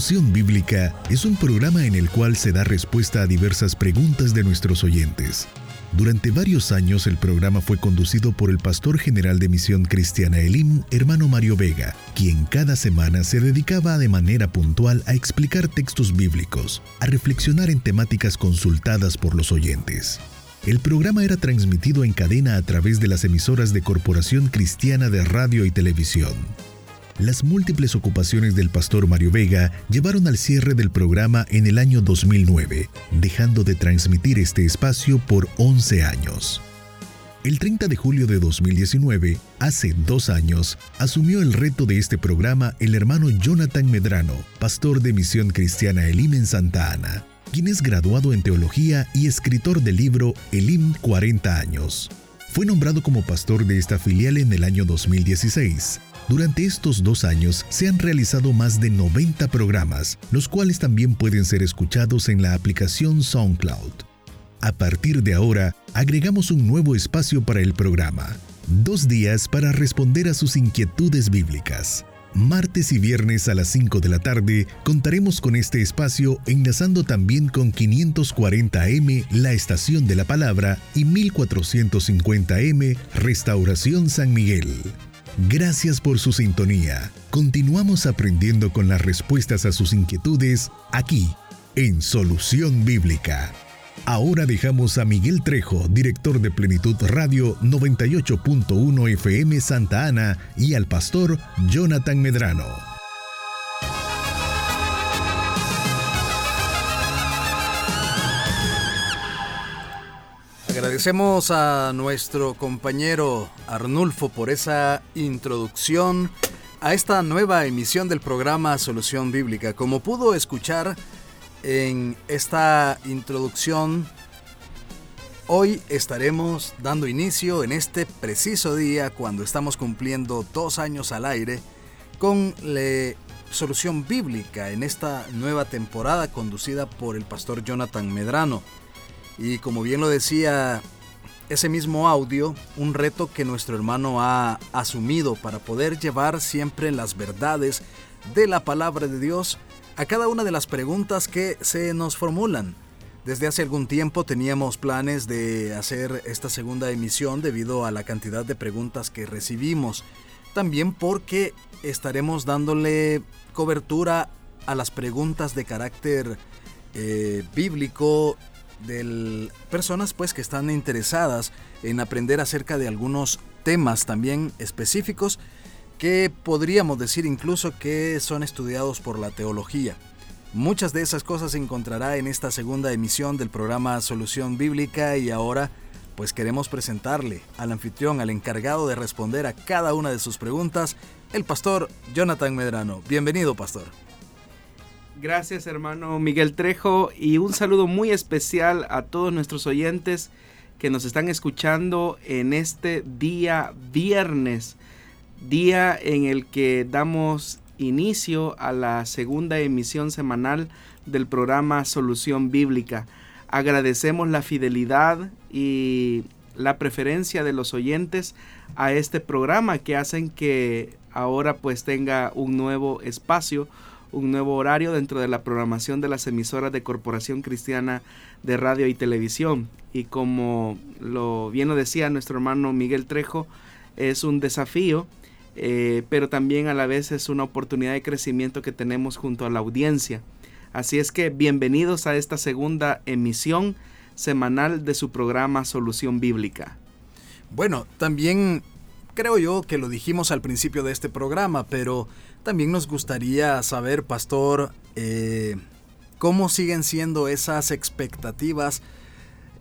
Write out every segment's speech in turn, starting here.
Solución Bíblica es un programa en el cual se da respuesta a diversas preguntas de nuestros oyentes. Durante varios años el programa fue conducido por el pastor general de Misión Cristiana Elim, hermano Mario Vega, quien cada semana se dedicaba de manera puntual a explicar textos bíblicos, a reflexionar en temáticas consultadas por los oyentes. El programa era transmitido en cadena a través de las emisoras de Corporación Cristiana de Radio y Televisión. Las múltiples ocupaciones del pastor Mario Vega llevaron al cierre del programa en el año 2009, dejando de transmitir este espacio por 11 años. El 30 de julio de 2019, hace dos años, asumió el reto de este programa el hermano Jonathan Medrano, pastor de Misión Cristiana Elim en Santa Ana, quien es graduado en teología y escritor del libro Elim 40 años. Fue nombrado como pastor de esta filial en el año 2016 durante estos dos años se han realizado más de 90 programas, los cuales también pueden ser escuchados en la aplicación SoundCloud. A partir de ahora, agregamos un nuevo espacio para el programa, dos días para responder a sus inquietudes bíblicas. Martes y viernes a las 5 de la tarde contaremos con este espacio enlazando también con 540M La Estación de la Palabra y 1450M Restauración San Miguel. Gracias por su sintonía. Continuamos aprendiendo con las respuestas a sus inquietudes aquí, en Solución Bíblica. Ahora dejamos a Miguel Trejo, director de Plenitud Radio 98.1 FM Santa Ana, y al pastor Jonathan Medrano. Agradecemos a nuestro compañero Arnulfo por esa introducción a esta nueva emisión del programa Solución Bíblica. Como pudo escuchar en esta introducción, hoy estaremos dando inicio en este preciso día cuando estamos cumpliendo dos años al aire con la Solución Bíblica en esta nueva temporada conducida por el pastor Jonathan Medrano. Y como bien lo decía ese mismo audio, un reto que nuestro hermano ha asumido para poder llevar siempre las verdades de la palabra de Dios a cada una de las preguntas que se nos formulan. Desde hace algún tiempo teníamos planes de hacer esta segunda emisión debido a la cantidad de preguntas que recibimos. También porque estaremos dándole cobertura a las preguntas de carácter eh, bíblico de personas pues que están interesadas en aprender acerca de algunos temas también específicos que podríamos decir incluso que son estudiados por la teología. Muchas de esas cosas se encontrará en esta segunda emisión del programa Solución Bíblica y ahora pues queremos presentarle al anfitrión, al encargado de responder a cada una de sus preguntas, el pastor Jonathan Medrano. Bienvenido, pastor. Gracias hermano Miguel Trejo y un saludo muy especial a todos nuestros oyentes que nos están escuchando en este día viernes, día en el que damos inicio a la segunda emisión semanal del programa Solución Bíblica. Agradecemos la fidelidad y la preferencia de los oyentes a este programa que hacen que ahora pues tenga un nuevo espacio un nuevo horario dentro de la programación de las emisoras de Corporación Cristiana de Radio y Televisión. Y como lo bien lo decía nuestro hermano Miguel Trejo, es un desafío, eh, pero también a la vez es una oportunidad de crecimiento que tenemos junto a la audiencia. Así es que bienvenidos a esta segunda emisión semanal de su programa Solución Bíblica. Bueno, también creo yo que lo dijimos al principio de este programa, pero también nos gustaría saber, pastor, eh, cómo siguen siendo esas expectativas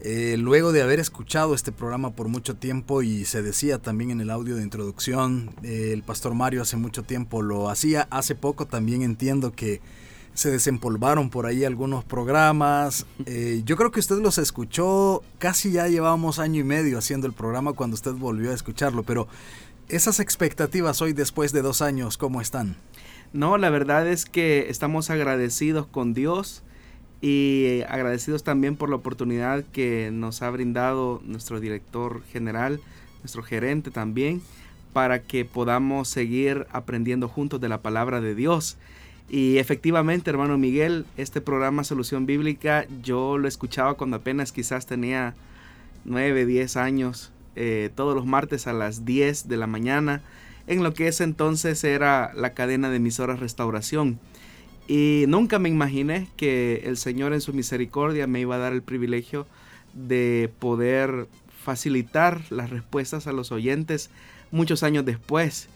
Eh, luego de haber escuchado este programa por mucho tiempo y se decía también en el audio de introducción, eh, el pastor Mario hace mucho tiempo lo hacía, hace poco también entiendo que se desempolvaron por ahí algunos programas. Eh, yo creo que usted los escuchó, casi ya llevábamos año y medio haciendo el programa cuando usted volvió a escucharlo, pero esas expectativas hoy después de dos años, ¿cómo están? No, la verdad es que estamos agradecidos con Dios y agradecidos también por la oportunidad que nos ha brindado nuestro director general, nuestro gerente también, para que podamos seguir aprendiendo juntos de la palabra de Dios. Y efectivamente, hermano Miguel, este programa Solución Bíblica yo lo escuchaba cuando apenas quizás tenía 9, 10 años, eh, todos los martes a las 10 de la mañana, en lo que ese entonces era la cadena de emisoras Restauración. Y nunca me imaginé que el Señor en su misericordia me iba a dar el privilegio de poder facilitar las respuestas a los oyentes muchos años después.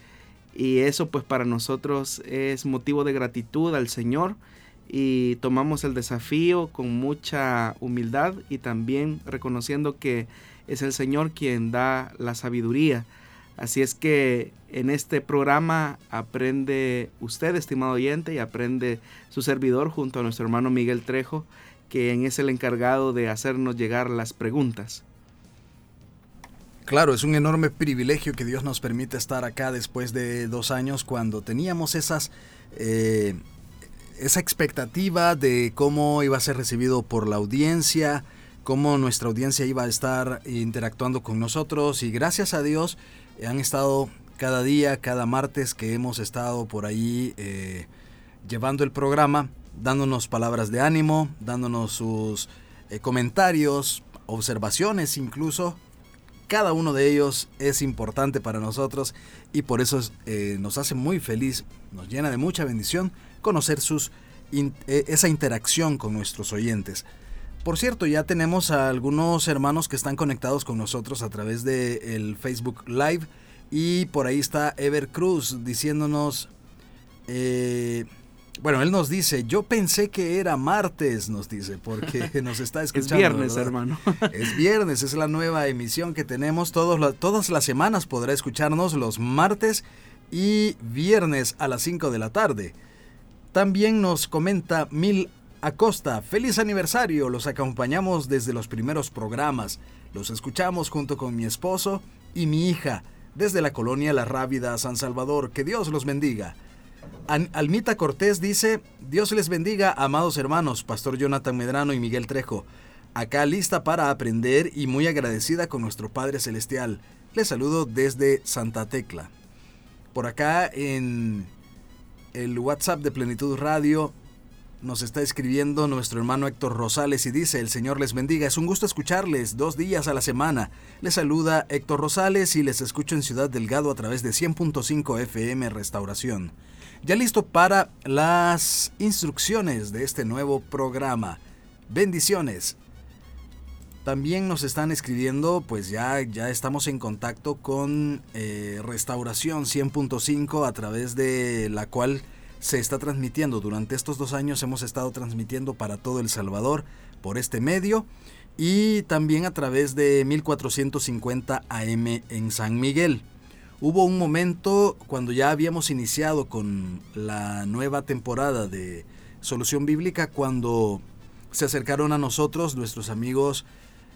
Y eso pues para nosotros es motivo de gratitud al Señor y tomamos el desafío con mucha humildad y también reconociendo que es el Señor quien da la sabiduría Así es que en este programa aprende usted, estimado oyente, y aprende su servidor junto a nuestro hermano Miguel Trejo, quien es el encargado de hacernos llegar las preguntas. Claro, es un enorme privilegio que Dios nos permite estar acá después de dos años cuando teníamos esas, eh, esa expectativa de cómo iba a ser recibido por la audiencia, cómo nuestra audiencia iba a estar interactuando con nosotros y gracias a Dios han estado cada día, cada martes que hemos estado por ahí eh, llevando el programa, dándonos palabras de ánimo, dándonos sus eh, comentarios, observaciones incluso. Cada uno de ellos es importante para nosotros y por eso eh, nos hace muy feliz, nos llena de mucha bendición conocer sus, esa interacción con nuestros oyentes. Por cierto, ya tenemos a algunos hermanos que están conectados con nosotros a través del el Facebook Live. Y por ahí está Ever Cruz diciéndonos... Eh, bueno, él nos dice, yo pensé que era martes, nos dice, porque nos está escuchando. es viernes, hermano. es viernes, es la nueva emisión que tenemos. Todos, todas las semanas podrá escucharnos los martes y viernes a las 5 de la tarde. También nos comenta Mil Acosta, feliz aniversario, los acompañamos desde los primeros programas, los escuchamos junto con mi esposo y mi hija, desde la colonia La Rábida, San Salvador, que Dios los bendiga. Almita Cortés dice, Dios les bendiga, amados hermanos, Pastor Jonathan Medrano y Miguel Trejo, acá lista para aprender y muy agradecida con nuestro Padre Celestial. Les saludo desde Santa Tecla. Por acá en el WhatsApp de Plenitud Radio nos está escribiendo nuestro hermano Héctor Rosales y dice, el Señor les bendiga, es un gusto escucharles dos días a la semana. Les saluda Héctor Rosales y les escucho en Ciudad Delgado a través de 100.5 FM Restauración. Ya listo para las instrucciones de este nuevo programa. Bendiciones. También nos están escribiendo, pues ya, ya estamos en contacto con eh, Restauración 100.5 a través de la cual se está transmitiendo. Durante estos dos años hemos estado transmitiendo para todo El Salvador por este medio y también a través de 1450 AM en San Miguel. Hubo un momento cuando ya habíamos iniciado con la nueva temporada de Solución Bíblica cuando se acercaron a nosotros nuestros amigos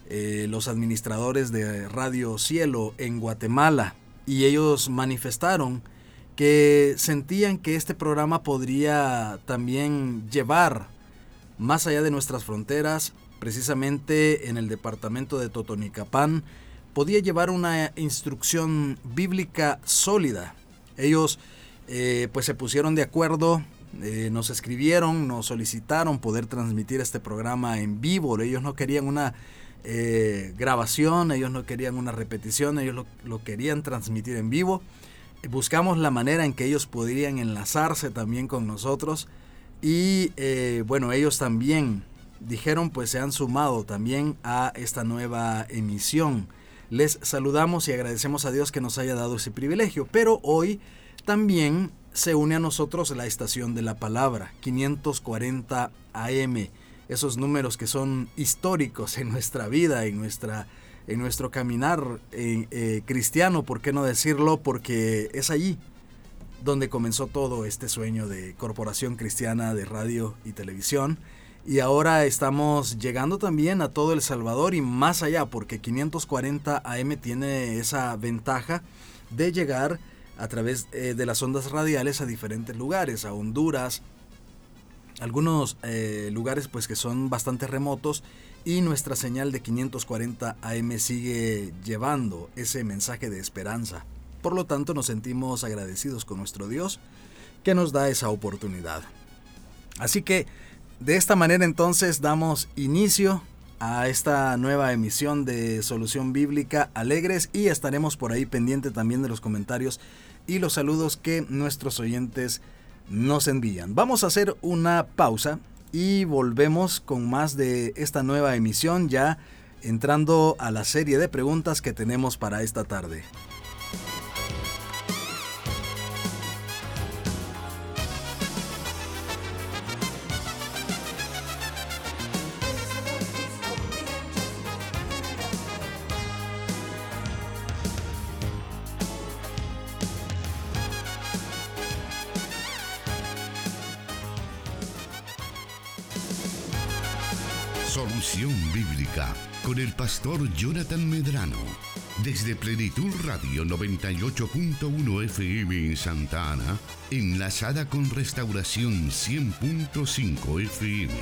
eh, los administradores de Radio Cielo en Guatemala y ellos manifestaron que sentían que este programa podría también llevar más allá de nuestras fronteras, precisamente en el departamento de Totonicapán, podía llevar una instrucción bíblica sólida. Ellos eh, pues se pusieron de acuerdo, eh, nos escribieron, nos solicitaron poder transmitir este programa en vivo. Ellos no querían una eh, grabación, ellos no querían una repetición, ellos lo querían transmitir en vivo buscamos la manera en que ellos podrían enlazarse también con nosotros. Y eh, bueno, ellos también dijeron pues se han sumado también a esta nueva emisión. Les saludamos y agradecemos a Dios que nos haya dado ese privilegio, pero hoy también se une a nosotros la estación de la palabra 540 AM esos números que son históricos en nuestra vida, en, nuestra, en nuestro caminar eh, eh, cristiano, ¿por qué no decirlo? Porque es allí donde comenzó todo este sueño de Corporación Cristiana de Radio y Televisión. Y ahora estamos llegando también a todo El Salvador y más allá, porque 540 AM tiene esa ventaja de llegar a través eh, de las ondas radiales a diferentes lugares, a Honduras, algunos lugares pues que son bastante remotos y nuestra señal de 540 AM sigue llevando ese mensaje de esperanza. Por lo tanto nos sentimos agradecidos con nuestro Dios que nos da esa oportunidad. Así que de esta manera entonces damos inicio a esta nueva emisión de Solución Bíblica Alegres y estaremos por ahí pendiente también de los comentarios y los saludos que nuestros oyentes nos envían. Vamos a hacer una pausa y volvemos con más de esta nueva emisión ya entrando a la serie de preguntas que tenemos para esta tarde. El pastor Jonathan Medrano. Desde Plenitud Radio 98.1 FM en Santa Ana, enlazada con Restauración 100.5 FM.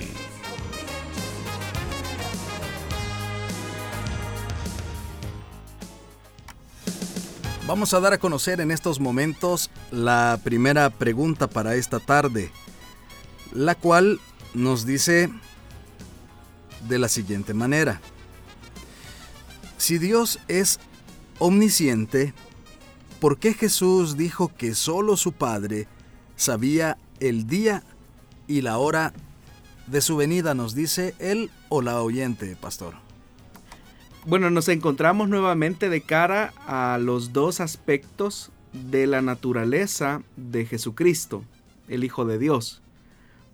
Vamos a dar a conocer en estos momentos la primera pregunta para esta tarde, la cual nos dice de la siguiente manera. Si Dios es omnisciente, ¿por qué Jesús dijo que solo su Padre sabía el día y la hora de su venida? Nos dice él o la oyente, pastor. Bueno, nos encontramos nuevamente de cara a los dos aspectos de la naturaleza de Jesucristo, el Hijo de Dios.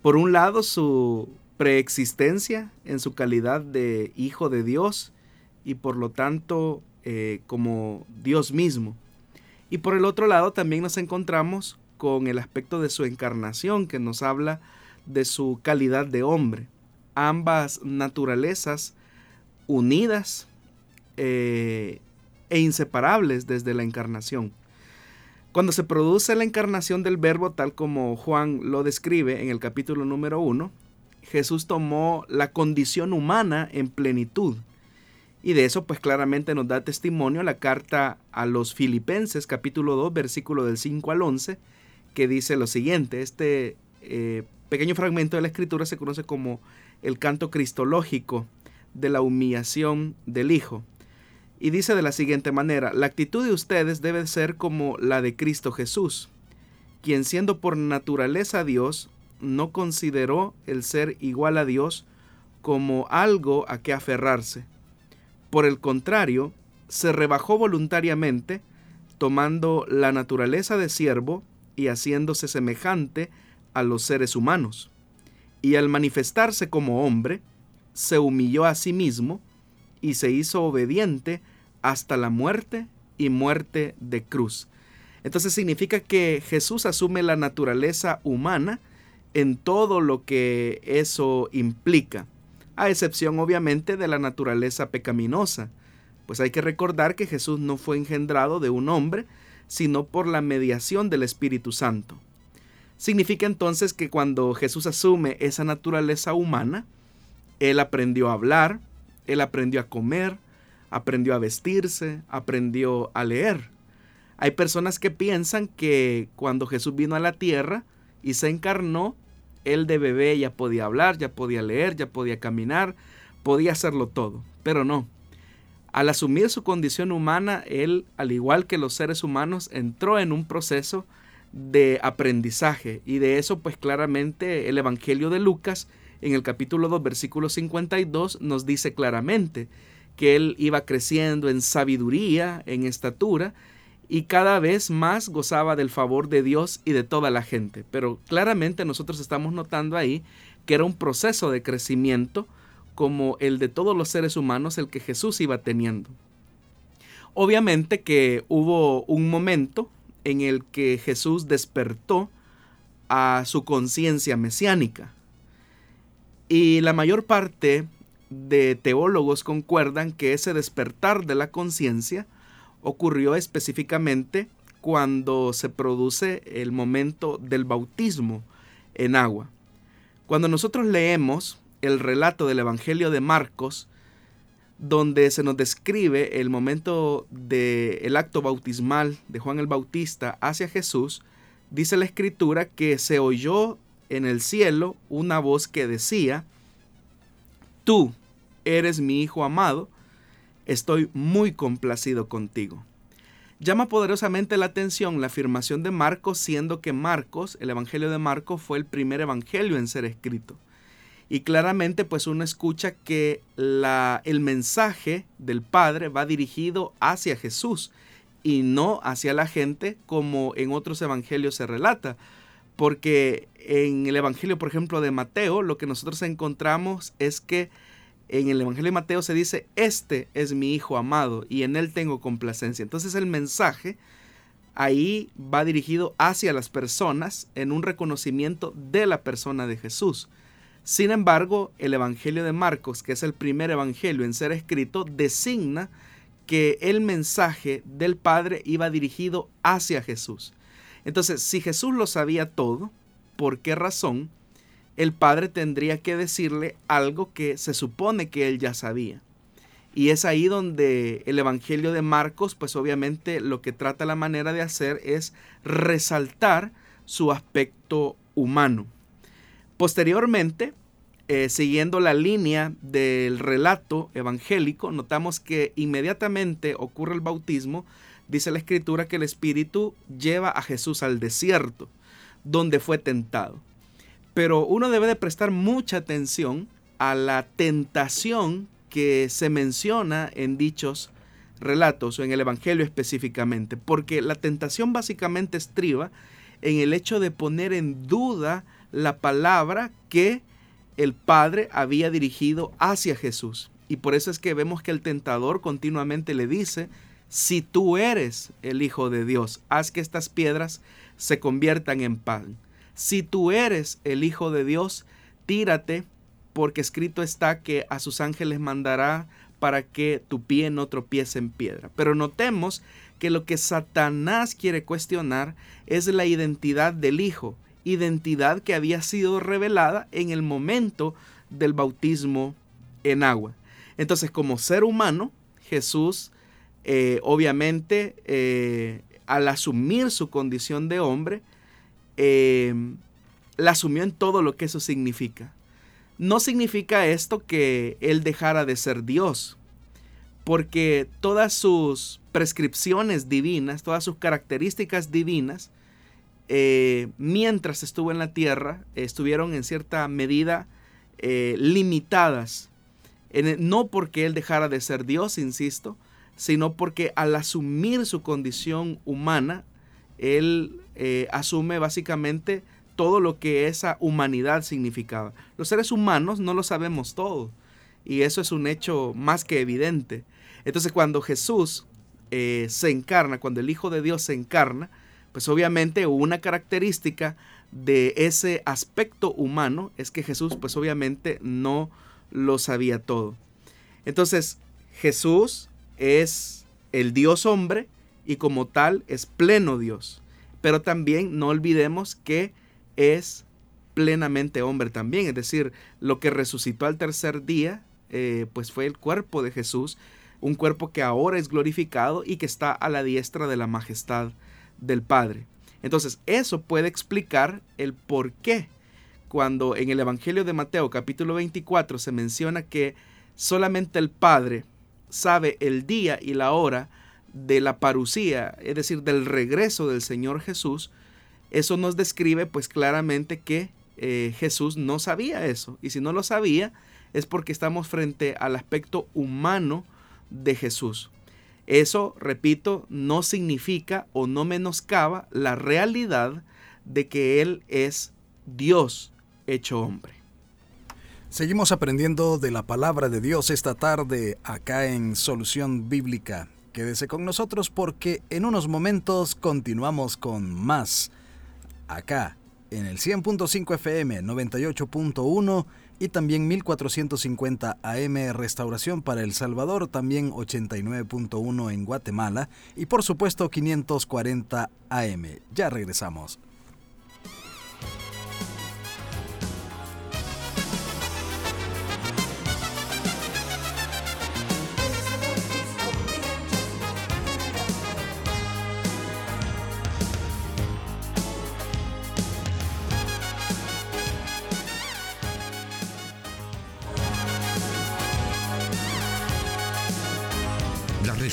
Por un lado, su preexistencia en su calidad de Hijo de Dios y por lo tanto eh, como Dios mismo. Y por el otro lado también nos encontramos con el aspecto de su encarnación que nos habla de su calidad de hombre. Ambas naturalezas unidas eh, e inseparables desde la encarnación. Cuando se produce la encarnación del verbo tal como Juan lo describe en el capítulo número 1, Jesús tomó la condición humana en plenitud. Y de eso pues claramente nos da testimonio la carta a los Filipenses capítulo 2 versículo del 5 al 11 que dice lo siguiente, este eh, pequeño fragmento de la escritura se conoce como el canto cristológico de la humillación del Hijo. Y dice de la siguiente manera, la actitud de ustedes debe ser como la de Cristo Jesús, quien siendo por naturaleza Dios, no consideró el ser igual a Dios como algo a que aferrarse. Por el contrario, se rebajó voluntariamente, tomando la naturaleza de siervo y haciéndose semejante a los seres humanos. Y al manifestarse como hombre, se humilló a sí mismo y se hizo obediente hasta la muerte y muerte de cruz. Entonces significa que Jesús asume la naturaleza humana, en todo lo que eso implica, a excepción obviamente de la naturaleza pecaminosa, pues hay que recordar que Jesús no fue engendrado de un hombre, sino por la mediación del Espíritu Santo. Significa entonces que cuando Jesús asume esa naturaleza humana, Él aprendió a hablar, Él aprendió a comer, aprendió a vestirse, aprendió a leer. Hay personas que piensan que cuando Jesús vino a la tierra y se encarnó, él de bebé ya podía hablar, ya podía leer, ya podía caminar, podía hacerlo todo, pero no. Al asumir su condición humana, él, al igual que los seres humanos, entró en un proceso de aprendizaje y de eso pues claramente el Evangelio de Lucas en el capítulo 2 versículo 52 nos dice claramente que él iba creciendo en sabiduría, en estatura y cada vez más gozaba del favor de Dios y de toda la gente. Pero claramente nosotros estamos notando ahí que era un proceso de crecimiento como el de todos los seres humanos el que Jesús iba teniendo. Obviamente que hubo un momento en el que Jesús despertó a su conciencia mesiánica. Y la mayor parte de teólogos concuerdan que ese despertar de la conciencia ocurrió específicamente cuando se produce el momento del bautismo en agua. Cuando nosotros leemos el relato del Evangelio de Marcos, donde se nos describe el momento del acto bautismal de Juan el Bautista hacia Jesús, dice la escritura que se oyó en el cielo una voz que decía, Tú eres mi Hijo amado, estoy muy complacido contigo. Llama poderosamente la atención la afirmación de Marcos, siendo que Marcos, el Evangelio de Marcos, fue el primer Evangelio en ser escrito. Y claramente pues uno escucha que la, el mensaje del Padre va dirigido hacia Jesús y no hacia la gente como en otros evangelios se relata. Porque en el Evangelio, por ejemplo, de Mateo, lo que nosotros encontramos es que en el Evangelio de Mateo se dice, este es mi Hijo amado y en él tengo complacencia. Entonces el mensaje ahí va dirigido hacia las personas en un reconocimiento de la persona de Jesús. Sin embargo, el Evangelio de Marcos, que es el primer Evangelio en ser escrito, designa que el mensaje del Padre iba dirigido hacia Jesús. Entonces, si Jesús lo sabía todo, ¿por qué razón el Padre tendría que decirle algo que se supone que él ya sabía? Y es ahí donde el Evangelio de Marcos, pues obviamente lo que trata la manera de hacer es resaltar su aspecto humano. Posteriormente, eh, siguiendo la línea del relato evangélico, notamos que inmediatamente ocurre el bautismo, dice la escritura que el Espíritu lleva a Jesús al desierto, donde fue tentado. Pero uno debe de prestar mucha atención a la tentación que se menciona en dichos relatos o en el Evangelio específicamente, porque la tentación básicamente estriba en el hecho de poner en duda la palabra que el Padre había dirigido hacia Jesús. Y por eso es que vemos que el tentador continuamente le dice, si tú eres el Hijo de Dios, haz que estas piedras se conviertan en pan. Si tú eres el Hijo de Dios, tírate, porque escrito está que a sus ángeles mandará para que tu pie no tropiece en piedra. Pero notemos que lo que Satanás quiere cuestionar es la identidad del Hijo identidad que había sido revelada en el momento del bautismo en agua. Entonces, como ser humano, Jesús, eh, obviamente, eh, al asumir su condición de hombre, eh, la asumió en todo lo que eso significa. No significa esto que él dejara de ser Dios, porque todas sus prescripciones divinas, todas sus características divinas, eh, mientras estuvo en la tierra, estuvieron en cierta medida eh, limitadas. no porque él dejara de ser Dios, insisto, sino porque al asumir su condición humana, él eh, asume básicamente todo lo que esa humanidad significaba. Los seres humanos no lo sabemos todo, y eso es un hecho más que evidente. Entonces cuando Jesús se encarna, cuando el Hijo de Dios se encarna, pues obviamente una característica de ese aspecto humano es que Jesús pues obviamente no lo sabía todo. Entonces Jesús es el Dios hombre y como tal es pleno Dios. Pero también no olvidemos que es plenamente hombre también. Es decir, lo que resucitó al tercer día eh, pues fue el cuerpo de Jesús, un cuerpo que ahora es glorificado y que está a la diestra de la majestad del Padre. Entonces, eso puede explicar el por qué cuando en el Evangelio de Mateo capítulo 24 se menciona que solamente el Padre sabe el día y la hora de la parucía, es decir, del regreso del Señor Jesús, eso nos describe pues claramente que eh, Jesús no sabía eso. Y si no lo sabía, es porque estamos frente al aspecto humano de Jesús. Eso, repito, no significa o no menoscaba la realidad de que Él es Dios hecho hombre. Seguimos aprendiendo de la palabra de Dios esta tarde acá en Solución Bíblica. Quédese con nosotros porque en unos momentos continuamos con más acá en el 100.5 FM, 98.1 y también 1450 AM Restauración para El Salvador, también 89.1 en Guatemala y por supuesto 540 AM. Ya regresamos.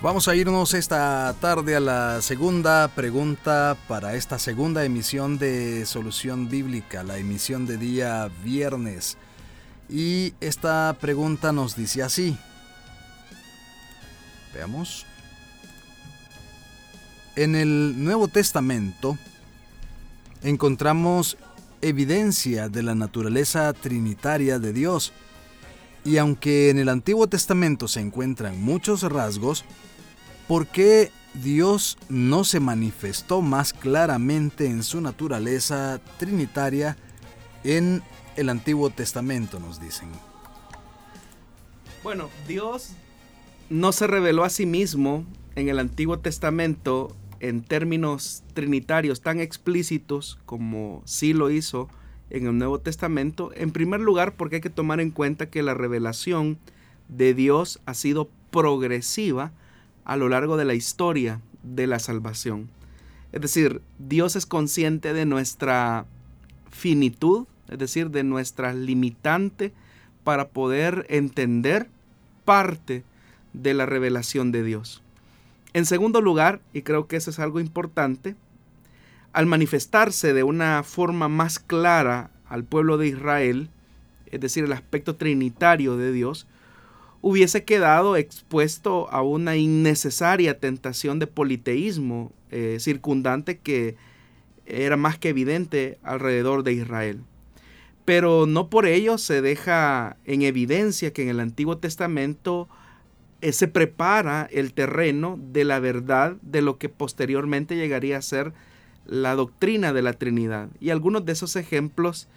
Vamos a irnos esta tarde a la segunda pregunta para esta segunda emisión de Solución Bíblica, la emisión de día viernes. Y esta pregunta nos dice así. Veamos. En el Nuevo Testamento encontramos evidencia de la naturaleza trinitaria de Dios. Y aunque en el Antiguo Testamento se encuentran muchos rasgos, ¿Por qué Dios no se manifestó más claramente en su naturaleza trinitaria en el Antiguo Testamento, nos dicen? Bueno, Dios no se reveló a sí mismo en el Antiguo Testamento en términos trinitarios tan explícitos como sí lo hizo en el Nuevo Testamento, en primer lugar porque hay que tomar en cuenta que la revelación de Dios ha sido progresiva a lo largo de la historia de la salvación. Es decir, Dios es consciente de nuestra finitud, es decir, de nuestra limitante para poder entender parte de la revelación de Dios. En segundo lugar, y creo que eso es algo importante, al manifestarse de una forma más clara al pueblo de Israel, es decir, el aspecto trinitario de Dios, hubiese quedado expuesto a una innecesaria tentación de politeísmo eh, circundante que era más que evidente alrededor de Israel. Pero no por ello se deja en evidencia que en el Antiguo Testamento eh, se prepara el terreno de la verdad de lo que posteriormente llegaría a ser la doctrina de la Trinidad. Y algunos de esos ejemplos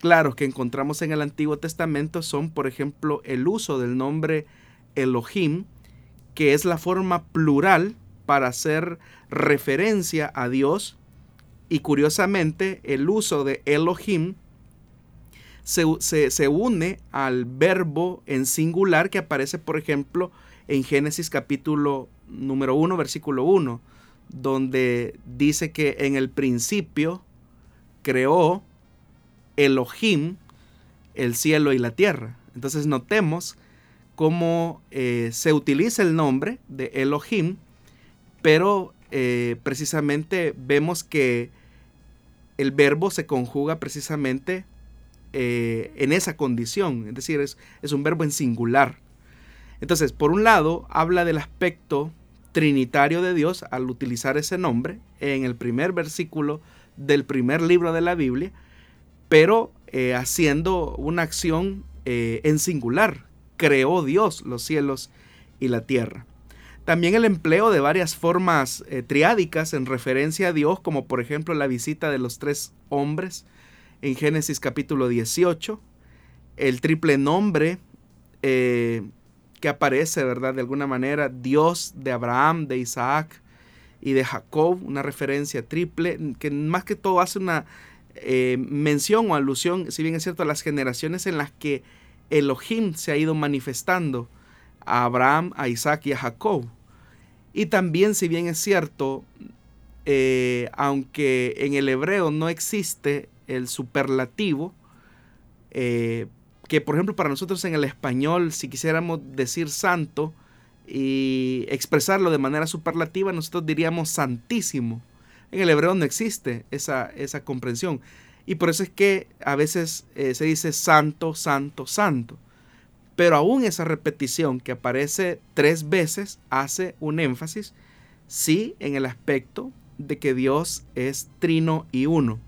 claros que encontramos en el Antiguo Testamento son, por ejemplo, el uso del nombre Elohim, que es la forma plural para hacer referencia a Dios. Y curiosamente, el uso de Elohim se, une al verbo en singular que aparece, por ejemplo, en Génesis capítulo número 1, versículo 1, donde dice que en el principio creó Elohim, el cielo y la tierra. Entonces notemos cómo eh, se utiliza el nombre de Elohim, pero eh, precisamente vemos que el verbo se conjuga precisamente eh, en esa condición, es decir, es, es un verbo en singular. Entonces, por un lado, habla del aspecto trinitario de Dios al utilizar ese nombre en el primer versículo del primer libro de la Biblia, pero eh, haciendo una acción eh, en singular. Creó Dios los cielos y la tierra. También el empleo de varias formas eh, triádicas en referencia a Dios, como por ejemplo la visita de los tres hombres en Génesis capítulo 18, el triple nombre que aparece, ¿verdad? De alguna manera, Dios de Abraham, de Isaac y de Jacob, una referencia triple, que más que todo hace una eh, mención o alusión, si bien es cierto, a las generaciones en las que Elohim se ha ido manifestando a Abraham, a Isaac y a Jacob. Y también, si bien es cierto, eh, aunque en el hebreo no existe el superlativo, eh, que por ejemplo para nosotros en el español, si quisiéramos decir santo y expresarlo de manera superlativa, nosotros diríamos santísimo. En el hebreo no existe esa, esa comprensión. Y por eso es que a veces eh, se dice santo, santo, santo. Pero aún esa repetición que aparece tres veces hace un énfasis, sí, en el aspecto de que Dios es trino y uno.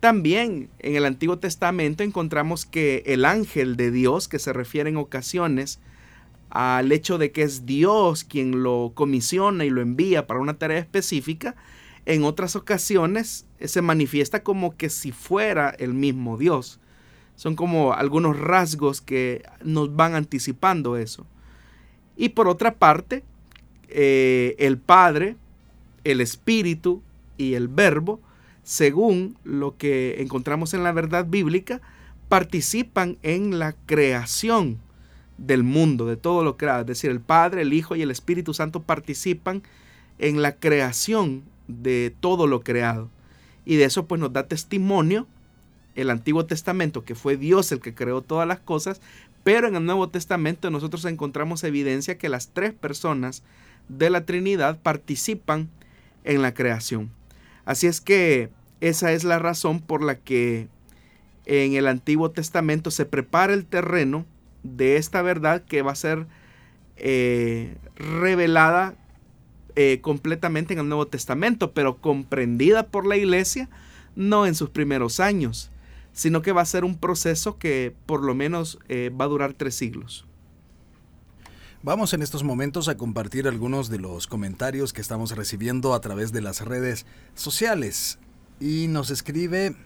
También en el Antiguo Testamento encontramos que el ángel de Dios, que se refiere en ocasiones al hecho de que es Dios quien lo comisiona y lo envía para una tarea específica, en otras ocasiones se manifiesta como que si fuera el mismo Dios. Son como algunos rasgos que nos van anticipando eso. Y por otra parte, eh, el Padre, el Espíritu y el Verbo, según lo que encontramos en la verdad bíblica, participan en la creación del mundo, de todo lo creado. Es decir, el Padre, el Hijo y el Espíritu Santo participan en la creación de todo lo creado. Y de eso pues nos da testimonio el Antiguo Testamento, que fue Dios el que creó todas las cosas, pero en el Nuevo Testamento nosotros encontramos evidencia que las tres personas de la Trinidad participan en la creación. Así es que esa es la razón por la que en el Antiguo Testamento se prepara el terreno de esta verdad que va a ser eh, revelada eh, completamente en el Nuevo Testamento, pero comprendida por la iglesia no en sus primeros años sino que va a ser un proceso que por lo menos eh, va a durar tres siglos. Vamos en estos momentos a compartir algunos de los comentarios que estamos recibiendo a través de las redes sociales. Y nos escribe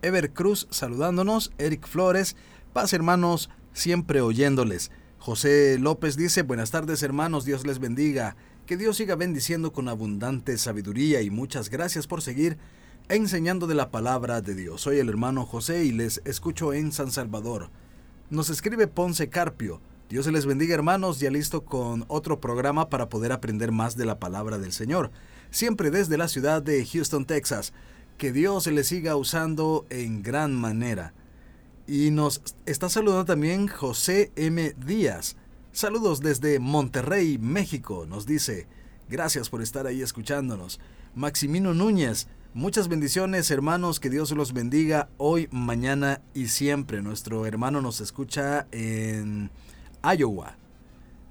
Ever Cruz saludándonos, Eric Flores, paz hermanos, siempre oyéndoles. José López dice, buenas tardes hermanos, Dios les bendiga, que Dios siga bendiciendo con abundante sabiduría y muchas gracias por seguir enseñando de la palabra de Dios. Soy el hermano José y les escucho en San Salvador. Nos escribe Ponce Carpio. Dios les bendiga hermanos, ya listo con otro programa para poder aprender más de la palabra del Señor. Siempre desde la ciudad de Houston, Texas. Que Dios le siga usando en gran manera. Y nos está saludando también José M. Díaz. Saludos desde Monterrey, México. Nos dice, gracias por estar ahí escuchándonos. Maximino Núñez, Muchas bendiciones hermanos, que Dios los bendiga hoy, mañana y siempre. Nuestro hermano nos escucha en Iowa,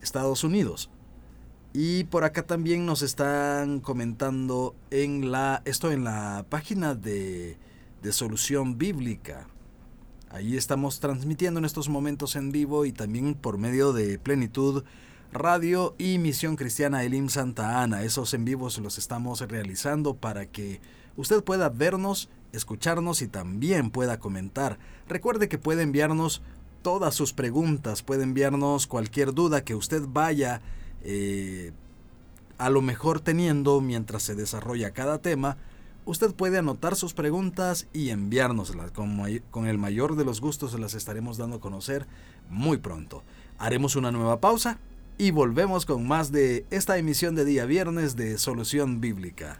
Estados Unidos. Y por acá también nos están comentando en la, esto en la página de, de Solución Bíblica. Ahí estamos transmitiendo en estos momentos en vivo y también por medio de Plenitud Radio y Misión Cristiana Elim Santa Ana. Esos en vivos los estamos realizando para que usted pueda vernos, escucharnos y también pueda comentar. Recuerde que puede enviarnos todas sus preguntas, puede enviarnos cualquier duda que usted vaya eh, a lo mejor teniendo mientras se desarrolla cada tema. Usted puede anotar sus preguntas y enviárnoslas. Con, el mayor de los gustos se las estaremos dando a conocer muy pronto. Haremos una nueva pausa y volvemos con más de esta emisión de día viernes de Solución Bíblica.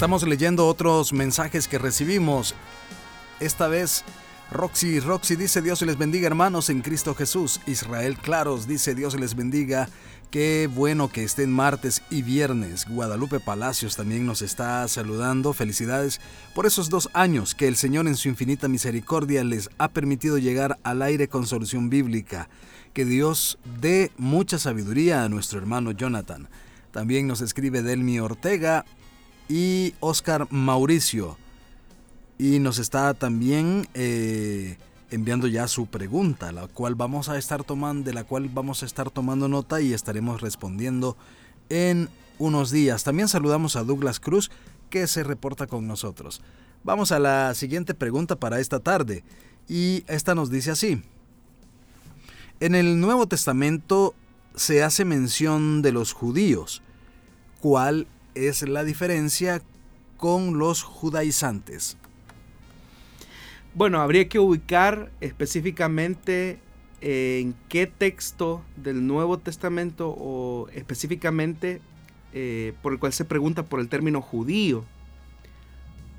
Estamos leyendo otros mensajes que recibimos. Esta vez Roxy, Roxy dice Dios les bendiga hermanos en Cristo Jesús. Israel Claros dice Dios les bendiga. Qué bueno que estén martes y viernes. Guadalupe Palacios también nos está saludando. Felicidades por esos dos años que el Señor en su infinita misericordia les ha permitido llegar al aire con solución bíblica. Que Dios dé mucha sabiduría a nuestro hermano Jonathan. También nos escribe Delmi Ortega y Oscar Mauricio y nos está también eh, enviando ya su pregunta, la cual vamos a estar tomando, de la cual vamos a estar tomando nota y estaremos respondiendo en unos días. También saludamos a Douglas Cruz que se reporta con nosotros. Vamos a la siguiente pregunta para esta tarde y esta nos dice así. En el Nuevo Testamento se hace mención de los judíos. ¿Cuál es la diferencia con los judaizantes? Bueno, habría que ubicar específicamente eh, en qué texto del Nuevo Testamento o específicamente eh, por el cual se pregunta por el término judío.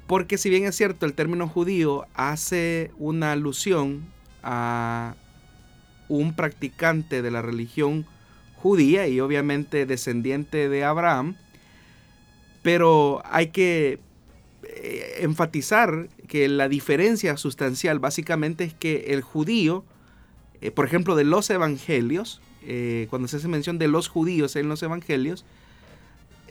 Porque si bien es cierto, el término judío hace una alusión a un practicante de la religión judía y obviamente descendiente de Abraham, pero hay que eh, enfatizar que la diferencia sustancial básicamente es que el judío, eh, por ejemplo, de los evangelios, eh, cuando se hace mención de los judíos en los evangelios,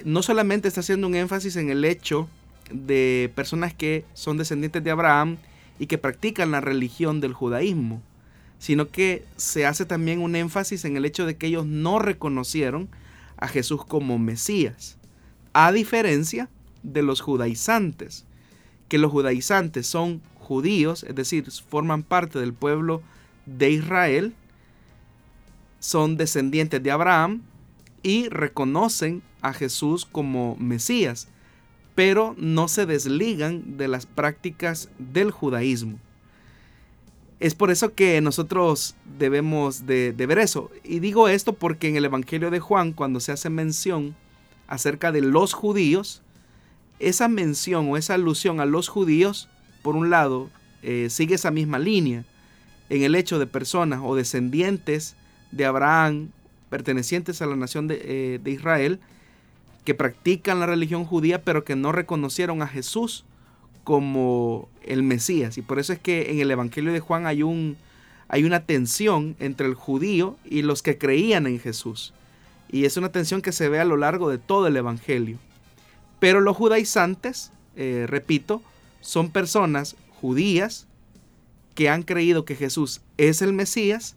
no solamente está haciendo un énfasis en el hecho de personas que son descendientes de Abraham y que practican la religión del judaísmo, sino que se hace también un énfasis en el hecho de que ellos no reconocieron a Jesús como Mesías, a diferencia de los judaizantes que los judaizantes son judíos, es decir, forman parte del pueblo de Israel, son descendientes de Abraham y reconocen a Jesús como Mesías, pero no se desligan de las prácticas del judaísmo. Es por eso que nosotros debemos de, ver eso. Y digo esto porque en el Evangelio de Juan, cuando se hace mención acerca de los judíos, esa mención o esa alusión a los judíos, por un lado, eh, sigue esa misma línea en el hecho de personas o descendientes de Abraham, pertenecientes a la nación de, eh, de Israel, que practican la religión judía, pero que no reconocieron a Jesús como el Mesías. Y por eso es que en el Evangelio de Juan hay, un, hay una tensión entre el judío y los que creían en Jesús. Y es una tensión que se ve a lo largo de todo el Evangelio. Pero los judaizantes, eh, repito, son personas judías que han creído que Jesús es el Mesías,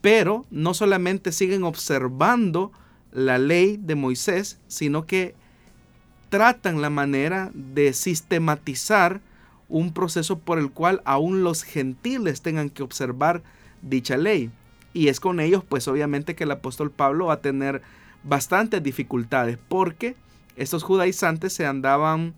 pero no solamente siguen observando la ley de Moisés, sino que tratan la manera de sistematizar un proceso por el cual aún los gentiles tengan que observar dicha ley. Y es con ellos, pues obviamente que el apóstol Pablo va a tener bastantes dificultades, porque estos judaizantes se andaban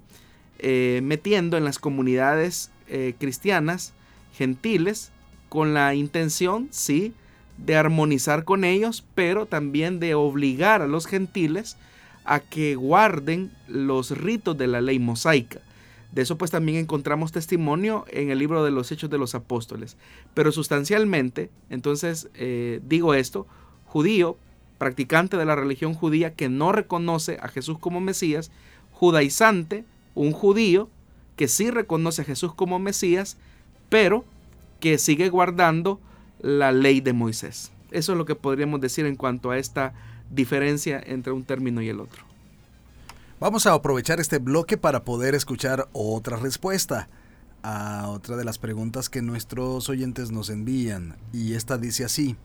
eh, metiendo en las comunidades eh, cristianas gentiles con la intención, sí, de armonizar con ellos, pero también de obligar a los gentiles a que guarden los ritos de la ley mosaica. De eso pues también encontramos testimonio en el libro de los Hechos de los Apóstoles. Pero sustancialmente, entonces eh, digo esto, judío practicante de la religión judía que no reconoce a Jesús como Mesías, judaizante, un judío que sí reconoce a Jesús como Mesías, pero que sigue guardando la ley de Moisés. Eso es lo que podríamos decir en cuanto a esta diferencia entre un término y el otro. Vamos a aprovechar este bloque para poder escuchar otra respuesta a otra de las preguntas que nuestros oyentes nos envían. Y esta dice así.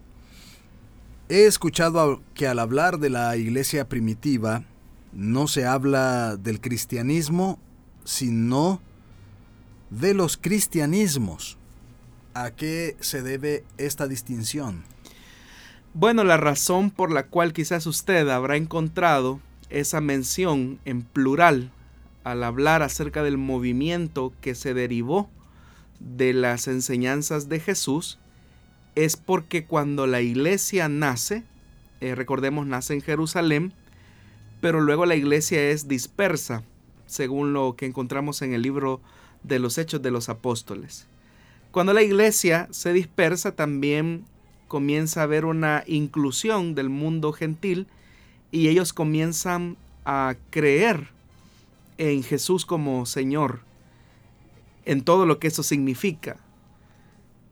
He escuchado que al hablar de la iglesia primitiva no se habla del cristianismo, sino de los cristianismos. ¿A qué se debe esta distinción? Bueno, la razón por la cual quizás usted habrá encontrado esa mención en plural al hablar acerca del movimiento que se derivó de las enseñanzas de Jesús es porque cuando la iglesia nace, eh, recordemos, nace en Jerusalén, pero luego la iglesia es dispersa según lo que encontramos en el libro de los Hechos de los Apóstoles. Cuando la iglesia se dispersa, también comienza a haber una inclusión del mundo gentil y ellos comienzan a creer en Jesús como Señor, en todo lo que eso significa.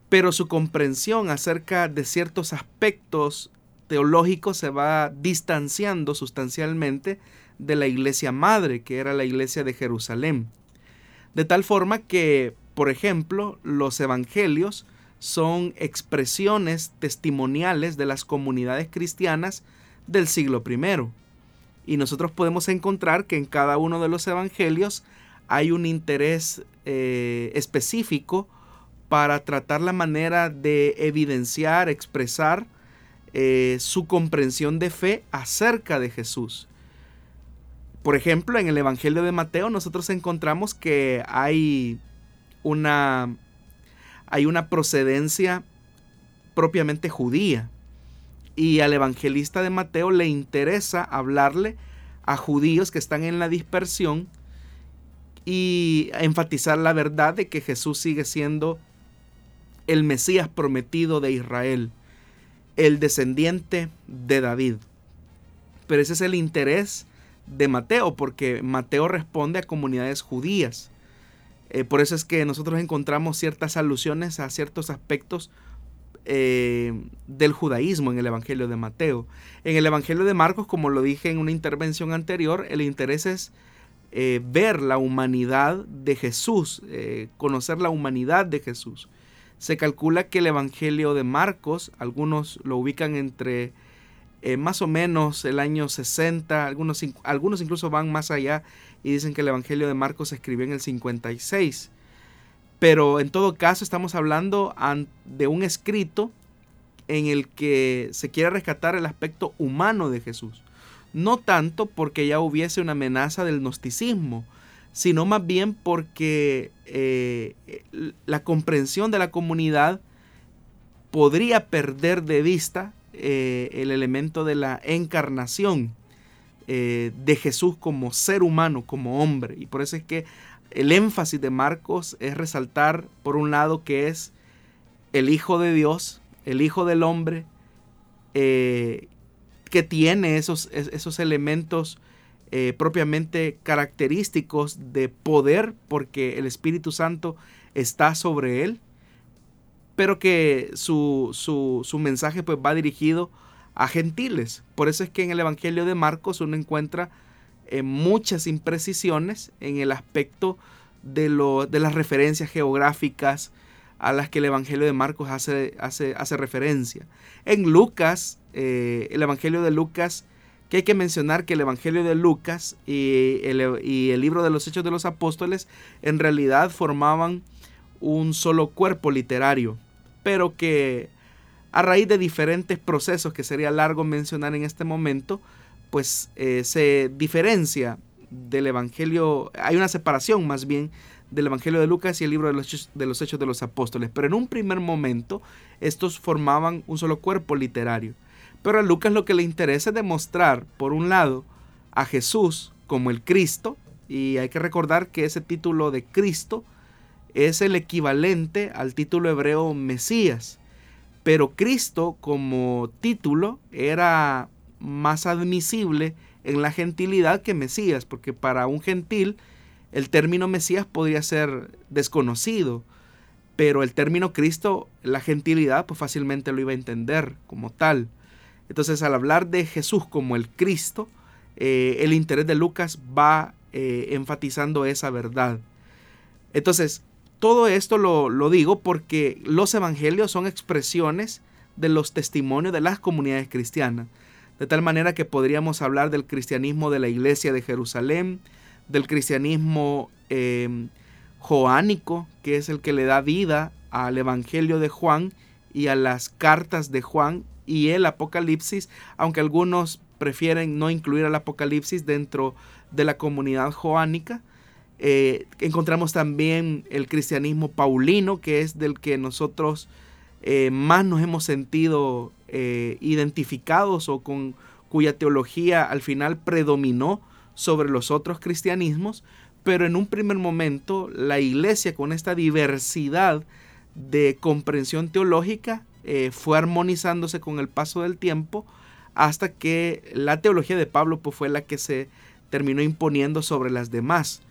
Pero su comprensión acerca de ciertos aspectos teológicos se va distanciando sustancialmente de la iglesia madre, que era la iglesia de Jerusalén. De tal forma que, por ejemplo, los evangelios son expresiones testimoniales de las comunidades cristianas del siglo I. Y nosotros podemos encontrar que en cada uno de los evangelios hay un interés eh, específico para tratar la manera de evidenciar, expresar eh, su comprensión de fe acerca de Jesús. Por ejemplo, en el Evangelio de Mateo nosotros encontramos que hay una, hay una procedencia propiamente judía. Y al evangelista de Mateo le interesa hablarle a judíos que están en la dispersión y enfatizar la verdad de que Jesús sigue siendo el Mesías prometido de Israel, el descendiente de David. Pero ese es el interés de Mateo, porque Mateo responde a comunidades judías. Eh, por eso es que nosotros encontramos ciertas alusiones a ciertos aspectos eh, del judaísmo en el Evangelio de Mateo. En el Evangelio de Marcos, como lo dije en una intervención anterior, el interés es eh, ver la humanidad de Jesús, conocer la humanidad de Jesús. Se calcula que el Evangelio de Marcos, algunos lo ubican entre eh, más o menos el año 60, algunos, algunos incluso van más allá y dicen que el Evangelio de Marcos se escribió en el 56. Pero en todo caso estamos hablando de un escrito en el que se quiere rescatar el aspecto humano de Jesús. No tanto porque ya hubiese una amenaza del gnosticismo, sino más bien porque eh, la comprensión de la comunidad podría perder de vista eh, el elemento de la encarnación eh, de Jesús como ser humano, como hombre. Y por eso es que el énfasis de Marcos es resaltar, por un lado, que es el Hijo de Dios, el Hijo del hombre, eh, que tiene esos, esos elementos propiamente característicos de poder, porque el Espíritu Santo está sobre él pero que su, su, mensaje pues va dirigido a gentiles. Por eso es que en el Evangelio de Marcos uno encuentra muchas imprecisiones en el aspecto de, de las referencias geográficas a las que el Evangelio de Marcos hace, hace, hace referencia. En Lucas, eh, el Evangelio de Lucas, que hay que mencionar que el Evangelio de Lucas y el, y el libro de los Hechos de los Apóstoles en realidad formaban un solo cuerpo literario pero que a raíz de diferentes procesos que sería largo mencionar en este momento, pues eh, se diferencia del Evangelio, hay una separación más bien del Evangelio de Lucas y el libro de los, de los Hechos de los Apóstoles, pero en un primer momento estos formaban un solo cuerpo literario. Pero a Lucas lo que le interesa es demostrar, por un lado, a Jesús como el Cristo, y hay que recordar que ese título de Cristo es el equivalente al título hebreo Mesías. Pero Cristo como título era más admisible en la gentilidad que Mesías, porque para un gentil el término Mesías podría ser desconocido, pero el término Cristo, la gentilidad, pues fácilmente lo iba a entender como tal. Entonces al hablar de Jesús como el Cristo, eh, el interés de Lucas va eh, enfatizando esa verdad. Entonces, todo esto lo, digo porque los evangelios son expresiones de los testimonios de las comunidades cristianas. De tal manera que podríamos hablar del cristianismo de la iglesia de Jerusalén, del cristianismo em, joánico, que es el que le da vida al Evangelio de Juan y a las cartas de Juan y el Apocalipsis, aunque algunos prefieren no incluir al Apocalipsis dentro de la comunidad joánica. Eh, encontramos también el cristianismo paulino, que es del que nosotros eh, más nos hemos sentido eh, identificados o con cuya teología al final predominó sobre los otros cristianismos, pero en un primer momento la iglesia con esta diversidad de comprensión teológica eh, fue armonizándose con el paso del tiempo hasta que la teología de Pablo pues, fue la que se terminó imponiendo sobre las demás.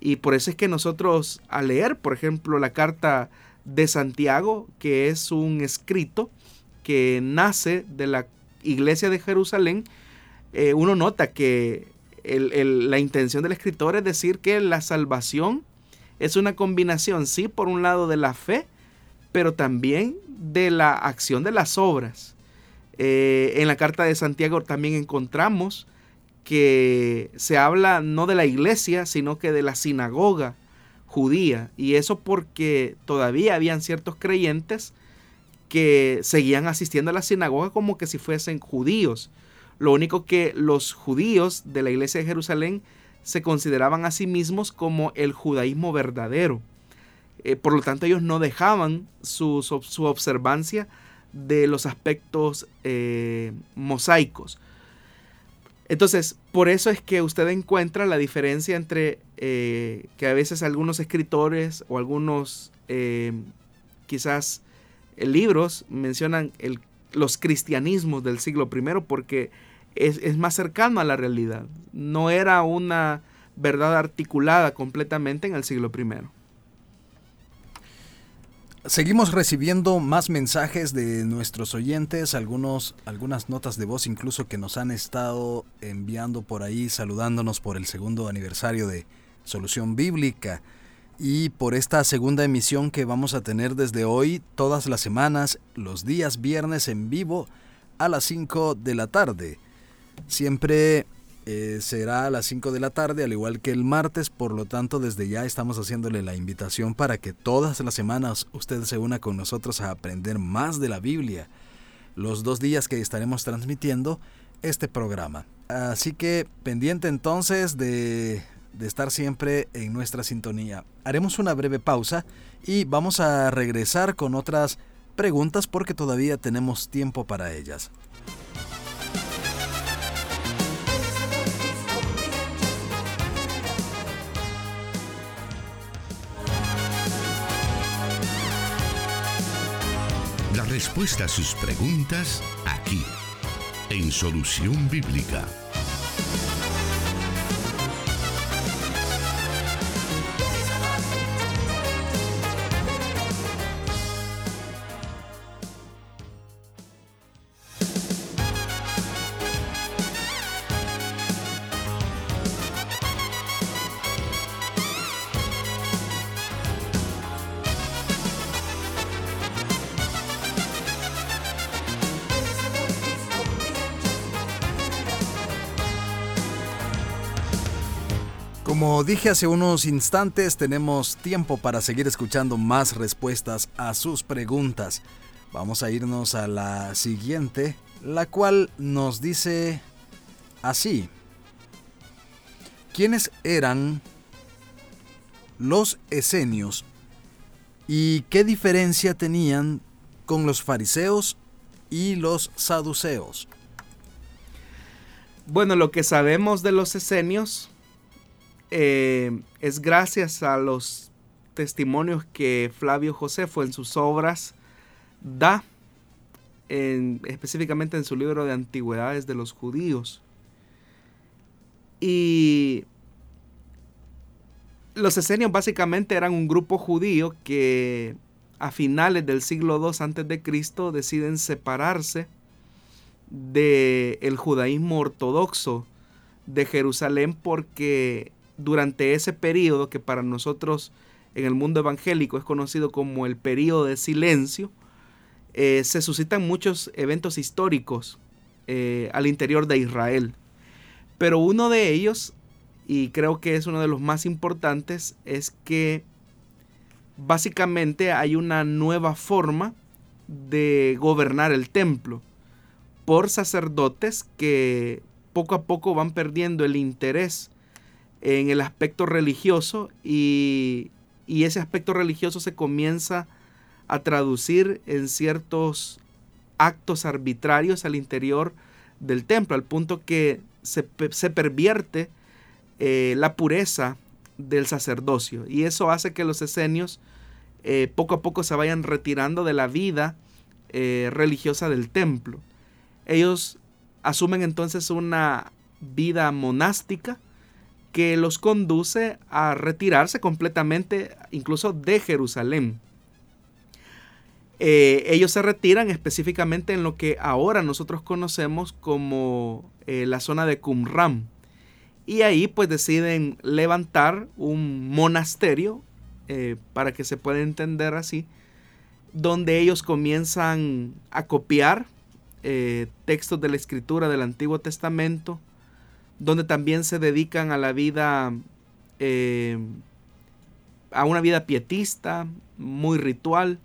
Y por eso es que nosotros al leer, por ejemplo, la carta de Santiago, que es un escrito que nace de la iglesia de Jerusalén, eh, uno nota que la intención del escritor es decir que la salvación es una combinación, sí, por un lado de la fe, pero también de la acción de las obras. Eh, en la carta de Santiago también encontramos que se habla no de la iglesia, sino que de la sinagoga judía. Y eso porque todavía habían ciertos creyentes que seguían asistiendo a la sinagoga como que si fuesen judíos. Lo único que los judíos de la iglesia de Jerusalén se consideraban a sí mismos como el judaísmo verdadero. Eh, por lo tanto, ellos no dejaban su, observancia de los aspectos eh, mosaicos. Entonces, por eso es que usted encuentra la diferencia entre eh, que a veces algunos escritores o algunos quizás libros mencionan los cristianismos del siglo I porque es, más cercano a la realidad. No era una verdad articulada completamente en el siglo I. Seguimos recibiendo más mensajes de nuestros oyentes, algunos, algunas notas de voz incluso que nos han estado enviando por ahí, saludándonos por el segundo aniversario de Solución Bíblica y por esta segunda emisión que vamos a tener desde hoy, todas las semanas, los días viernes en vivo a las 5 de la tarde. Siempre eh, será a las 5 de la tarde, al igual que el martes, por lo tanto desde ya estamos haciéndole la invitación para que todas las semanas usted se una con nosotros a aprender más de la Biblia, los dos días que estaremos transmitiendo este programa. Así que pendiente entonces de, de estar siempre en nuestra sintonía. Haremos una breve pausa y vamos a regresar con otras preguntas porque todavía tenemos tiempo para ellas. respuesta a sus preguntas aquí, en Solución Bíblica. Dije hace unos instantes, tenemos tiempo para seguir escuchando más respuestas a sus preguntas. Vamos a irnos a la siguiente, la cual nos dice así. ¿Quiénes eran los esenios y qué diferencia tenían con los fariseos y los saduceos? Bueno, lo que sabemos de los esenios eh, es gracias a los testimonios que Flavio Josefo en sus obras da, específicamente en su libro de Antigüedades de los Judíos. Y los esenios básicamente eran un grupo judío que a finales del siglo II antes de Cristo deciden separarse del judaísmo ortodoxo de Jerusalén porque durante ese periodo que para nosotros en el mundo evangélico es conocido como el periodo de silencio, eh, se suscitan muchos eventos históricos eh, al interior de Israel. Pero uno de ellos, y creo que es uno de los más importantes, es que básicamente hay una nueva forma de gobernar el templo por sacerdotes que poco a poco van perdiendo el interés en el aspecto religioso y, ese aspecto religioso se comienza a traducir en ciertos actos arbitrarios al interior del templo, al punto que se, pervierte eh, la pureza del sacerdocio. Y eso hace que los esenios eh, poco a poco se vayan retirando de la vida eh, religiosa del templo. Ellos asumen entonces una vida monástica que los conduce a retirarse completamente incluso de Jerusalén. Eh, ellos se retiran específicamente en lo que ahora nosotros conocemos como la zona de Qumran. Y ahí pues deciden levantar un monasterio, eh, para que se pueda entender así, donde ellos comienzan a copiar eh, textos de la escritura del Antiguo Testamento, donde también se dedican a la vida, eh, a una vida pietista, muy ritual.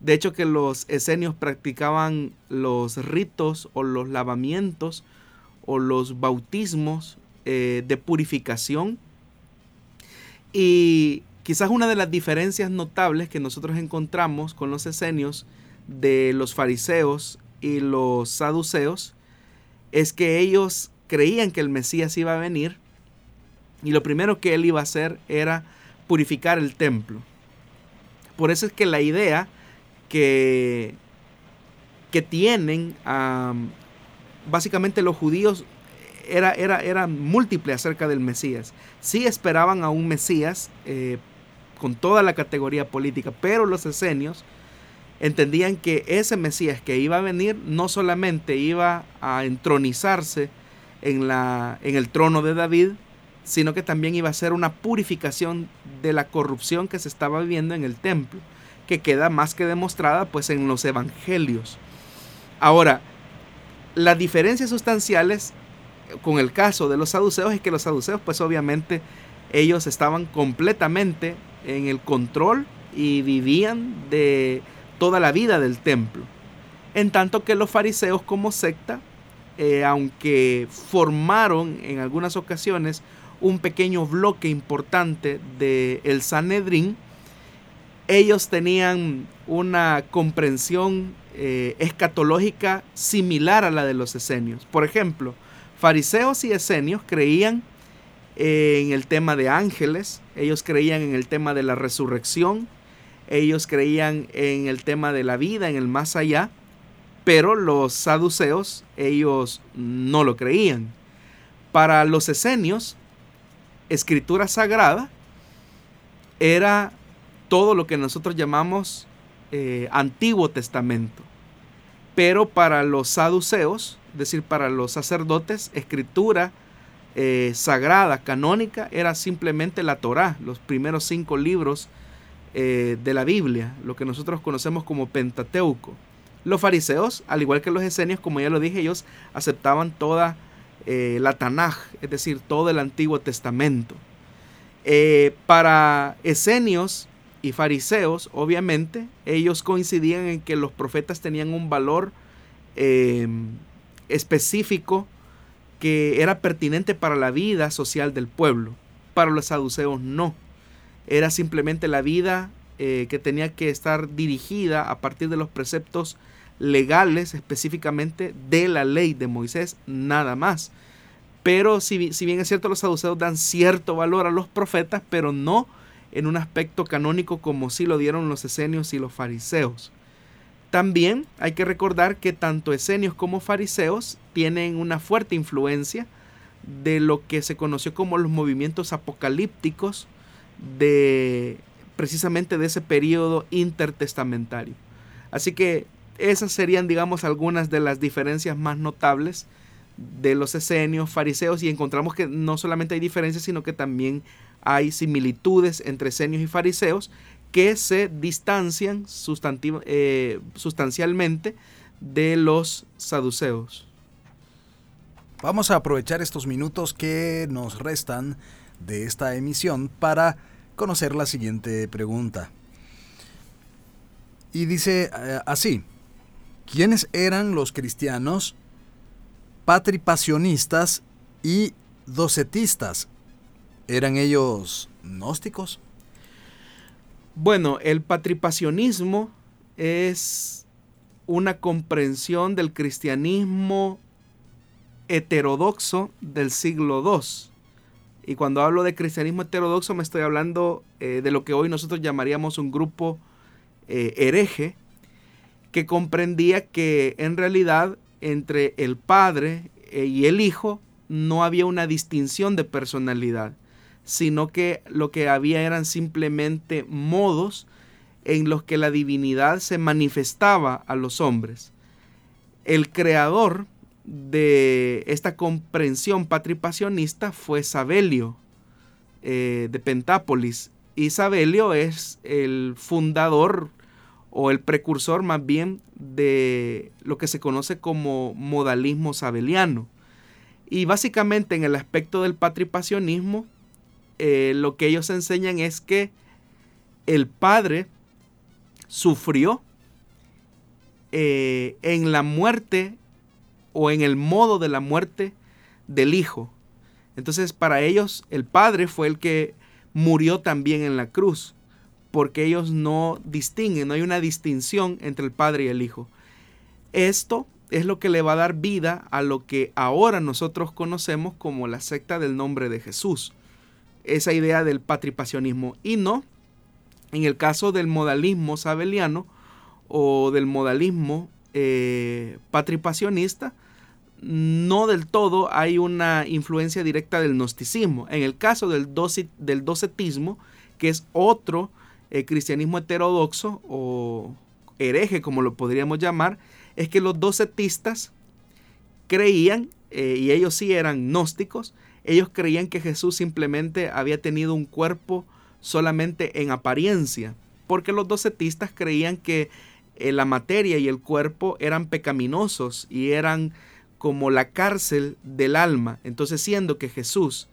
De hecho que los esenios practicaban los ritos o los lavamientos o los bautismos de purificación. Y Quizás una de las diferencias notables que nosotros encontramos con los esenios de los fariseos y los saduceos es que ellos creían que el Mesías iba a venir y lo primero que él iba a hacer era purificar el templo. Por eso es que la idea que, que tienen básicamente los judíos era, era, múltiple acerca del Mesías. Sí esperaban a un Mesías eh, con toda la categoría política, pero los esenios entendían que ese Mesías que iba a venir no solamente iba a entronizarse en, la, en el trono de David, sino que también iba a ser una purificación de la corrupción que se estaba viviendo en el templo, que queda más que demostrada pues en los evangelios. Ahora, las diferencias sustanciales con el caso de los saduceos es que los saduceos pues obviamente ellos estaban completamente en el control y vivían de toda la vida del templo. En tanto que los fariseos como secta, eh, aunque formaron en algunas ocasiones un pequeño bloque importante del el Sanedrín, ellos tenían una comprensión eh, escatológica similar a la de los esenios. Por ejemplo, fariseos y esenios creían en el tema de ángeles, ellos creían en el tema de la resurrección, ellos creían en el tema de la vida, en el más allá, pero los saduceos, ellos no lo creían. Para los esenios, escritura sagrada era todo lo que nosotros llamamos eh, Antiguo Testamento. Pero para los saduceos, es decir, para los sacerdotes, escritura eh, sagrada, canónica, era simplemente la Torá, los primeros cinco libros eh, de la Biblia, lo que nosotros conocemos como Pentateuco. Los fariseos, al igual que los esenios, como ya lo dije, ellos aceptaban toda eh, la Tanaj, es decir, todo el Antiguo Testamento. para esenios y fariseos, obviamente, ellos coincidían en que los profetas tenían un valor específico que era pertinente para la vida social del pueblo. Para los saduceos no. Era simplemente la vida eh, que tenía que estar dirigida a partir de los preceptos legales, específicamente de la ley de Moisés, nada más. Pero si, si bien es cierto, los saduceos dan cierto valor a los profetas, pero no en un aspecto canónico como sí lo dieron los esenios y los fariseos. También hay que recordar que tanto esenios como fariseos tienen una fuerte influencia de lo que se conoció como los movimientos apocalípticos de precisamente de ese periodo intertestamentario. Así que esas serían, digamos, algunas de las diferencias más notables de los esenios, fariseos, y encontramos que no solamente hay diferencias, sino que también hay similitudes entre esenios y fariseos que se distancian eh, sustancialmente de los saduceos. Vamos a aprovechar estos minutos que nos restan de esta emisión para conocer la siguiente pregunta. Y dice eh, así, ¿quiénes eran los cristianos patripacionistas y docetistas? ¿Eran ellos gnósticos? Bueno, el patripacionismo es una comprensión del cristianismo heterodoxo del siglo II. Y cuando hablo de cristianismo heterodoxo me estoy hablando eh, de lo que hoy nosotros llamaríamos un grupo eh, hereje, que comprendía que en realidad entre el Padre eh, y el Hijo no había una distinción de personalidad, sino que lo que había eran simplemente modos en los que la divinidad se manifestaba a los hombres. El creador de esta comprensión patripacionista fue Sabelio eh, de Pentápolis. Y Sabelio es el fundador o el precursor más bien de lo que se conoce como modalismo sabeliano. Y básicamente en el aspecto del patripacionismo, eh, lo que ellos enseñan es que el Padre sufrió eh, en la muerte o en el modo de la muerte del Hijo. Entonces para ellos el Padre fue el que murió también en la cruz, porque ellos no distinguen, no hay una distinción entre el Padre y el Hijo. Esto es lo que le va a dar vida a lo que ahora nosotros conocemos como la secta del nombre de Jesús. Esa idea del patripacionismo. Y no, en el caso del modalismo sabeliano o del modalismo eh, patripacionista, no del todo hay una influencia directa del gnosticismo. En el caso del docetismo, que es otro eh, cristianismo heterodoxo o hereje, como lo podríamos llamar, es que los docetistas creían, eh, y ellos sí eran gnósticos, ellos creían que Jesús simplemente había tenido un cuerpo solamente en apariencia, porque los docetistas creían que eh, la materia y el cuerpo eran pecaminosos y eran como la cárcel del alma. Entonces, siendo que Jesús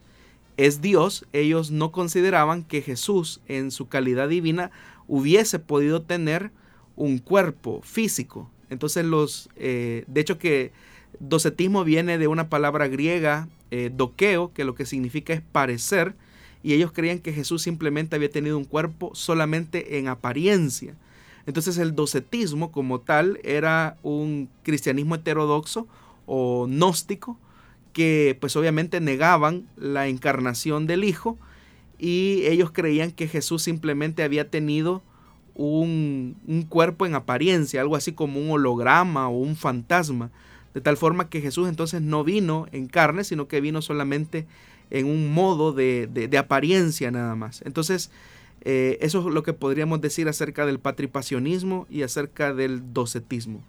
es Dios, ellos no consideraban que Jesús en su calidad divina hubiese podido tener un cuerpo físico. Entonces los, eh, de hecho que docetismo viene de una palabra griega, eh, doqueo, que lo que significa es parecer, y ellos creían que Jesús simplemente había tenido un cuerpo solamente en apariencia. Entonces el docetismo como tal era un cristianismo heterodoxo o gnóstico que pues obviamente negaban la encarnación del Hijo y ellos creían que Jesús simplemente había tenido un, cuerpo en apariencia, algo así como un holograma o un fantasma, de tal forma que Jesús entonces no vino en carne, sino que vino solamente en un modo de, de, apariencia nada más. Entonces, eh, eso es lo que podríamos decir acerca del patripacionismo y acerca del docetismo.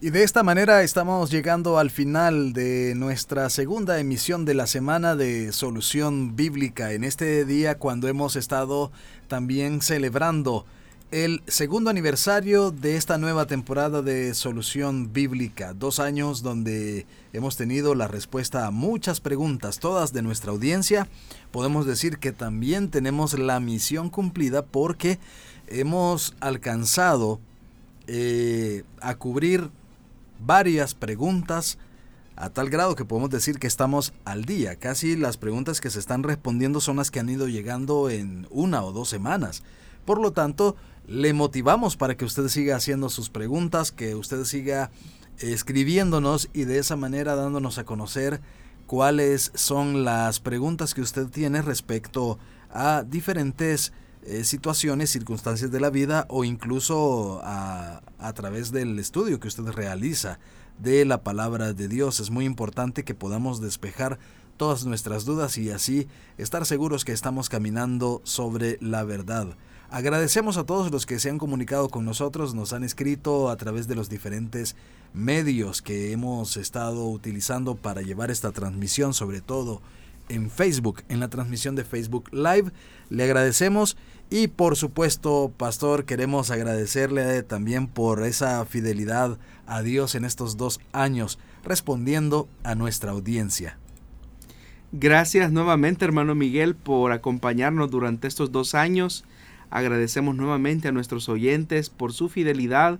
Y de esta manera estamos llegando al final de nuestra segunda emisión de la semana de Solución Bíblica. En este día cuando hemos estado también celebrando el segundo aniversario de esta nueva temporada de Solución Bíblica. Dos años donde hemos tenido la respuesta a muchas preguntas, todas de nuestra audiencia. Podemos decir que también tenemos la misión cumplida porque hemos alcanzado eh, a cubrir varias preguntas a tal grado que podemos decir que estamos al día. Casi las preguntas que se están respondiendo son las que han ido llegando en una o dos semanas. Por lo tanto, le motivamos para que usted siga haciendo sus preguntas, que usted siga escribiéndonos y de esa manera dándonos a conocer cuáles son las preguntas que usted tiene respecto a diferentes eh, situaciones, circunstancias de la vida o incluso a, a través del estudio que usted realiza de la palabra de Dios. Es muy importante que podamos despejar todas nuestras dudas y así estar seguros que estamos caminando sobre la verdad. Agradecemos a todos los que se han comunicado con nosotros, nos han escrito a través de los diferentes medios que hemos estado utilizando para llevar esta transmisión, sobre todo en Facebook, en la transmisión de Facebook Live. Le agradecemos y por supuesto, pastor, queremos agradecerle también por esa fidelidad a Dios en estos dos años, respondiendo a nuestra audiencia. Gracias nuevamente, hermano Miguel, por acompañarnos durante estos dos años. Agradecemos nuevamente a nuestros oyentes por su fidelidad,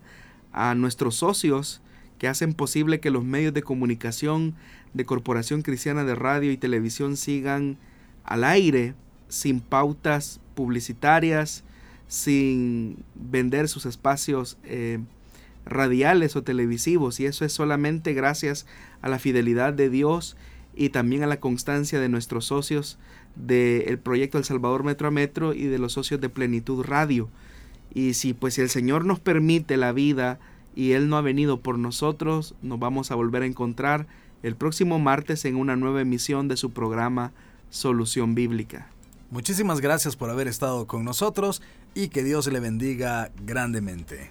a nuestros socios que hacen posible que los medios de comunicación de Corporación Cristiana de Radio y Televisión sigan al aire sin pautas publicitarias, sin vender sus espacios eh, radiales o televisivos. Y eso es solamente gracias a la fidelidad de Dios y también a la constancia de nuestros socios del proyecto El Salvador Metro a Metro y de los socios de Plenitud Radio. Y si pues si el Señor nos permite la vida y Él no ha venido por nosotros, nos vamos a volver a encontrar el próximo martes en una nueva emisión de su programa Solución Bíblica. Muchísimas gracias por haber estado con nosotros y que Dios le bendiga grandemente.